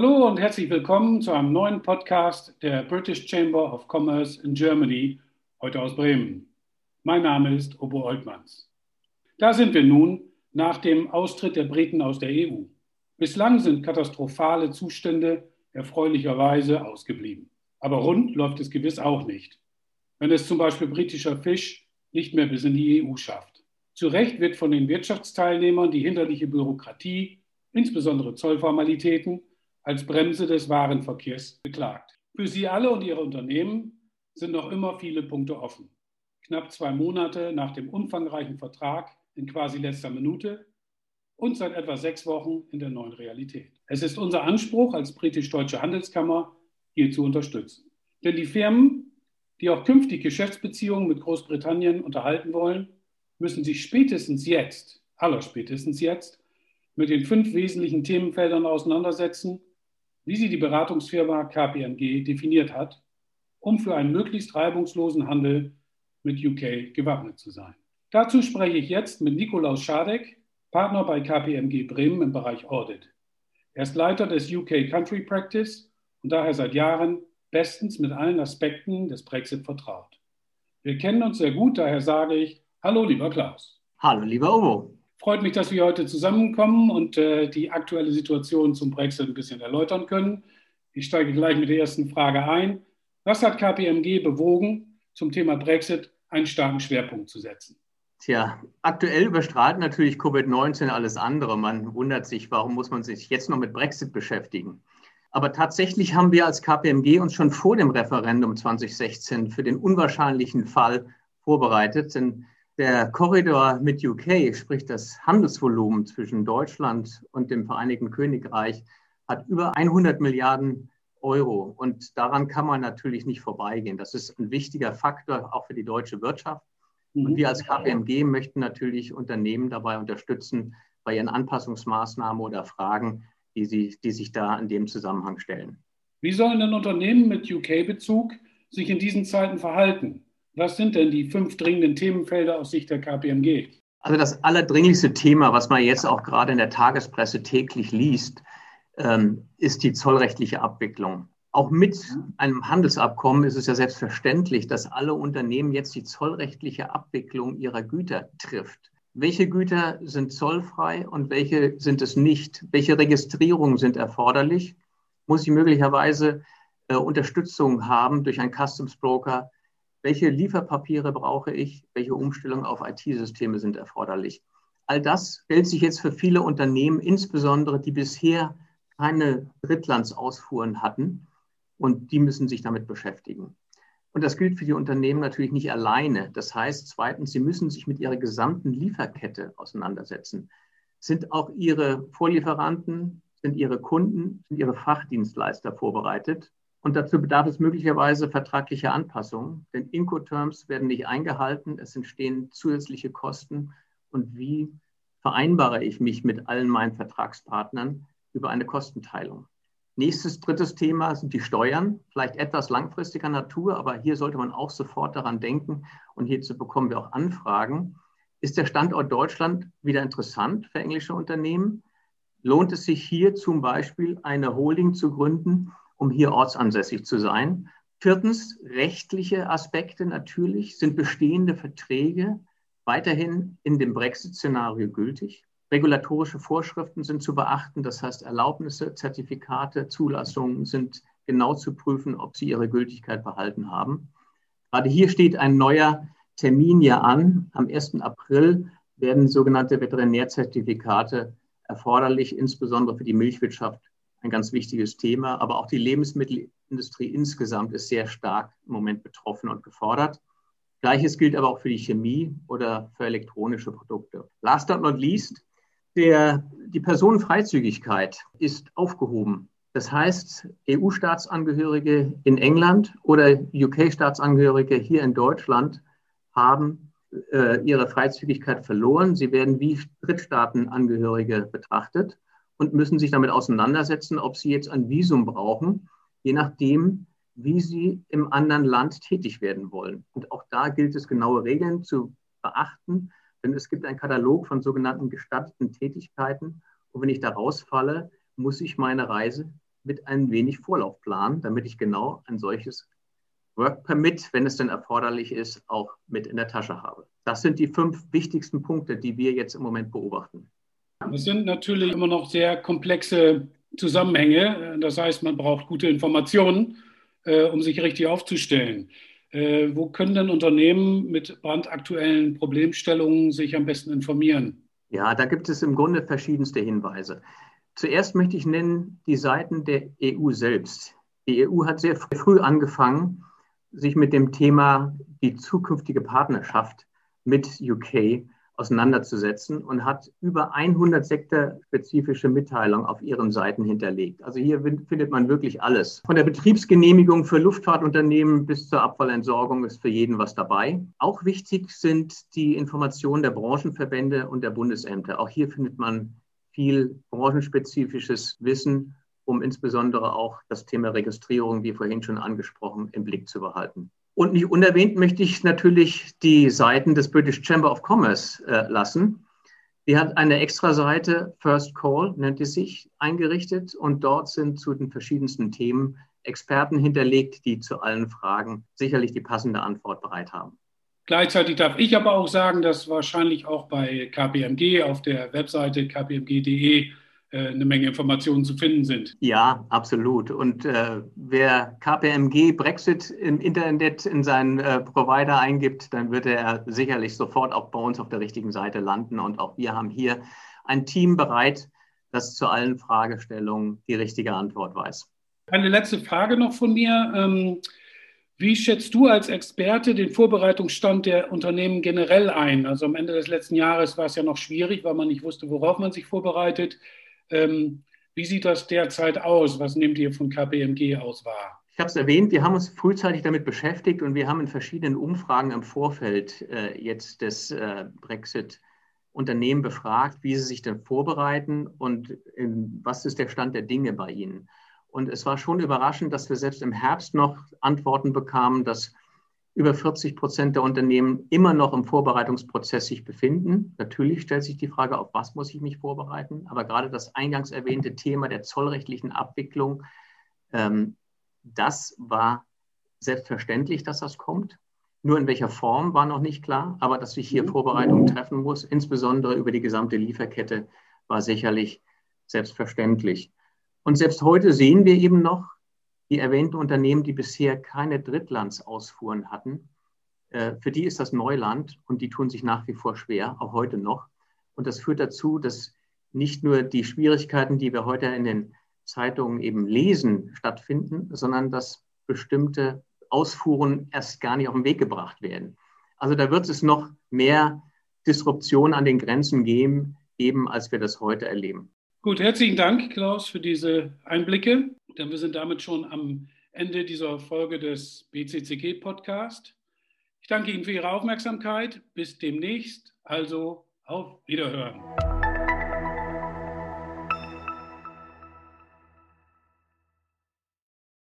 Hallo und herzlich willkommen zu einem neuen Podcast der British Chamber of Commerce in Germany, heute aus Bremen. Mein Name ist Obo Oltmanns. Da sind wir nun nach dem Austritt der Briten aus der EU. Bislang sind katastrophale Zustände erfreulicherweise ausgeblieben. Aber rund läuft es gewiss auch nicht, wenn es zum Beispiel britischer Fisch nicht mehr bis in die EU schafft. Zu Recht wird von den Wirtschaftsteilnehmern die hinderliche Bürokratie, insbesondere Zollformalitäten, als Bremse des Warenverkehrs beklagt. Für Sie alle und Ihre Unternehmen sind noch immer viele Punkte offen. Knapp zwei Monate nach dem umfangreichen Vertrag in quasi letzter Minute und seit etwa sechs Wochen in der neuen Realität. Es ist unser Anspruch als britisch-deutsche Handelskammer, hier zu unterstützen. Denn die Firmen, die auch künftig Geschäftsbeziehungen mit Großbritannien unterhalten wollen, müssen sich spätestens jetzt, allerspätestens jetzt, mit den fünf wesentlichen Themenfeldern auseinandersetzen, wie sie die Beratungsfirma KPMG definiert hat, um für einen möglichst reibungslosen Handel mit UK gewappnet zu sein. Dazu spreche ich jetzt mit Nikolaus Schadek, Partner bei KPMG Bremen im Bereich Audit. Er ist Leiter des UK Country Practice und daher seit Jahren bestens mit allen Aspekten des Brexit vertraut. Wir kennen uns sehr gut, daher sage ich Hallo, lieber Klaus. Hallo, lieber Uwe. Freut mich, dass wir heute zusammenkommen und äh, die aktuelle Situation zum Brexit ein bisschen erläutern können. Ich steige gleich mit der ersten Frage ein. Was hat KPMG bewogen, zum Thema Brexit einen starken Schwerpunkt zu setzen? Tja, aktuell überstrahlt natürlich Covid-19 alles andere. Man wundert sich, warum muss man sich jetzt noch mit Brexit beschäftigen. Aber tatsächlich haben wir als KPMG uns schon vor dem Referendum 2016 für den unwahrscheinlichen Fall vorbereitet. Denn der Korridor mit UK, sprich das Handelsvolumen zwischen Deutschland und dem Vereinigten Königreich, hat über 100 Milliarden Euro. Und daran kann man natürlich nicht vorbeigehen. Das ist ein wichtiger Faktor auch für die deutsche Wirtschaft. Und wir als KPMG möchten natürlich Unternehmen dabei unterstützen bei ihren Anpassungsmaßnahmen oder Fragen, die, sie, die sich da in dem Zusammenhang stellen. Wie sollen denn Unternehmen mit UK-Bezug sich in diesen Zeiten verhalten? Was sind denn die fünf dringenden Themenfelder aus Sicht der KPMG? Also das allerdringlichste Thema, was man jetzt auch gerade in der Tagespresse täglich liest, ähm, ist die zollrechtliche Abwicklung. Auch mit einem Handelsabkommen ist es ja selbstverständlich, dass alle Unternehmen jetzt die zollrechtliche Abwicklung ihrer Güter trifft. Welche Güter sind zollfrei und welche sind es nicht? Welche Registrierungen sind erforderlich? Muss ich möglicherweise äh, Unterstützung haben durch einen Customs Broker? Welche Lieferpapiere brauche ich? Welche Umstellungen auf IT-Systeme sind erforderlich? All das stellt sich jetzt für viele Unternehmen, insbesondere die bisher keine Drittlandsausfuhren hatten, und die müssen sich damit beschäftigen. Und das gilt für die Unternehmen natürlich nicht alleine. Das heißt, zweitens, sie müssen sich mit ihrer gesamten Lieferkette auseinandersetzen. Sind auch ihre Vorlieferanten, sind ihre Kunden, sind ihre Fachdienstleister vorbereitet? Und dazu bedarf es möglicherweise vertraglicher Anpassungen, denn Incoterms werden nicht eingehalten, es entstehen zusätzliche Kosten. Und wie vereinbare ich mich mit allen meinen Vertragspartnern über eine Kostenteilung? Nächstes, drittes Thema sind die Steuern, vielleicht etwas langfristiger Natur, aber hier sollte man auch sofort daran denken und hierzu bekommen wir auch Anfragen. Ist der Standort Deutschland wieder interessant für englische Unternehmen? Lohnt es sich hier zum Beispiel eine Holding zu gründen, um hier ortsansässig zu sein? Viertens, rechtliche Aspekte natürlich. Sind bestehende Verträge weiterhin in dem Brexit-Szenario gültig? Regulatorische Vorschriften sind zu beachten, das heißt Erlaubnisse, Zertifikate, Zulassungen sind genau zu prüfen, ob sie ihre Gültigkeit behalten haben. Gerade hier steht ein neuer Termin ja an. Am 1. April werden sogenannte Veterinärzertifikate erforderlich, insbesondere für die Milchwirtschaft ein ganz wichtiges Thema. Aber auch die Lebensmittelindustrie insgesamt ist sehr stark im Moment betroffen und gefordert. Gleiches gilt aber auch für die Chemie oder für elektronische Produkte. Last but not least, der, die Personenfreizügigkeit ist aufgehoben. Das heißt, EU-Staatsangehörige in England oder UK-Staatsangehörige hier in Deutschland haben äh, ihre Freizügigkeit verloren. Sie werden wie Drittstaatenangehörige betrachtet und müssen sich damit auseinandersetzen, ob sie jetzt ein Visum brauchen, je nachdem, wie sie im anderen Land tätig werden wollen. Und auch da gilt es, genaue Regeln zu beachten. Denn es gibt einen Katalog von sogenannten gestatteten Tätigkeiten. Und wenn ich da rausfalle, muss ich meine Reise mit ein wenig Vorlauf planen, damit ich genau ein solches Work Permit, wenn es denn erforderlich ist, auch mit in der Tasche habe. Das sind die fünf wichtigsten Punkte, die wir jetzt im Moment beobachten. Das sind natürlich immer noch sehr komplexe Zusammenhänge. Das heißt, man braucht gute Informationen, äh, um sich richtig aufzustellen. Äh, wo können denn Unternehmen mit brandaktuellen Problemstellungen sich am besten informieren? Ja, da gibt es im Grunde verschiedenste Hinweise. Zuerst möchte ich nennen die Seiten der EU selbst. Die EU hat sehr früh angefangen, sich mit dem Thema die zukünftige Partnerschaft mit UK auseinanderzusetzen und hat über 100 sektorspezifische Mitteilungen auf ihren Seiten hinterlegt. Also hier findet man wirklich alles. Von der Betriebsgenehmigung für Luftfahrtunternehmen bis zur Abfallentsorgung ist für jeden was dabei. Auch wichtig sind die Informationen der Branchenverbände und der Bundesämter. Auch hier findet man viel branchenspezifisches Wissen, um insbesondere auch das Thema Registrierung, wie vorhin schon angesprochen, im Blick zu behalten. Und nicht unerwähnt möchte ich natürlich die Seiten des British Chamber of Commerce äh, lassen. Die hat eine extra Seite, First Call nennt die sich, eingerichtet und dort sind zu den verschiedensten Themen Experten hinterlegt, die zu allen Fragen sicherlich die passende Antwort bereit haben. Gleichzeitig darf ich aber auch sagen, dass wahrscheinlich auch bei KPMG auf der Webseite kpmg.de eine Menge Informationen zu finden sind. Ja, absolut. Und äh, wer KPMG Brexit im Internet in seinen äh, Provider eingibt, dann wird er sicherlich sofort auch bei uns auf der richtigen Seite landen. Und auch wir haben hier ein Team bereit, das zu allen Fragestellungen die richtige Antwort weiß. Eine letzte Frage noch von mir. Ähm, wie schätzt du als Experte den Vorbereitungsstand der Unternehmen generell ein? Also am Ende des letzten Jahres war es ja noch schwierig, weil man nicht wusste, worauf man sich vorbereitet. Ähm, wie sieht das derzeit aus? Was nehmt ihr von KPMG aus wahr? Ich habe es erwähnt, wir haben uns frühzeitig damit beschäftigt und wir haben in verschiedenen Umfragen im Vorfeld äh, jetzt des äh, Brexit Unternehmen befragt, wie sie sich denn vorbereiten und in, was ist der Stand der Dinge bei ihnen. Und es war schon überraschend, dass wir selbst im Herbst noch Antworten bekamen, dass über 40 Prozent der Unternehmen immer noch im Vorbereitungsprozess sich befinden. Natürlich stellt sich die Frage, auf was muss ich mich vorbereiten? Aber gerade das eingangs erwähnte Thema der zollrechtlichen Abwicklung, ähm, das war selbstverständlich, dass das kommt. Nur in welcher Form war noch nicht klar, aber dass sich hier Vorbereitungen treffen muss, insbesondere über die gesamte Lieferkette, war sicherlich selbstverständlich. Und selbst heute sehen wir eben noch, die erwähnten Unternehmen, die bisher keine Drittlandsausfuhren hatten, äh, für die ist das Neuland und die tun sich nach wie vor schwer, auch heute noch. Und das führt dazu, dass nicht nur die Schwierigkeiten, die wir heute in den Zeitungen eben lesen, stattfinden, sondern dass bestimmte Ausfuhren erst gar nicht auf den Weg gebracht werden. Also da wird es noch mehr Disruption an den Grenzen geben, eben als wir das heute erleben. Gut, herzlichen Dank, Klaus, für diese Einblicke. Denn wir sind damit schon am Ende dieser Folge des BCCG Podcast. Ich danke Ihnen für Ihre Aufmerksamkeit. Bis demnächst. Also auf Wiederhören.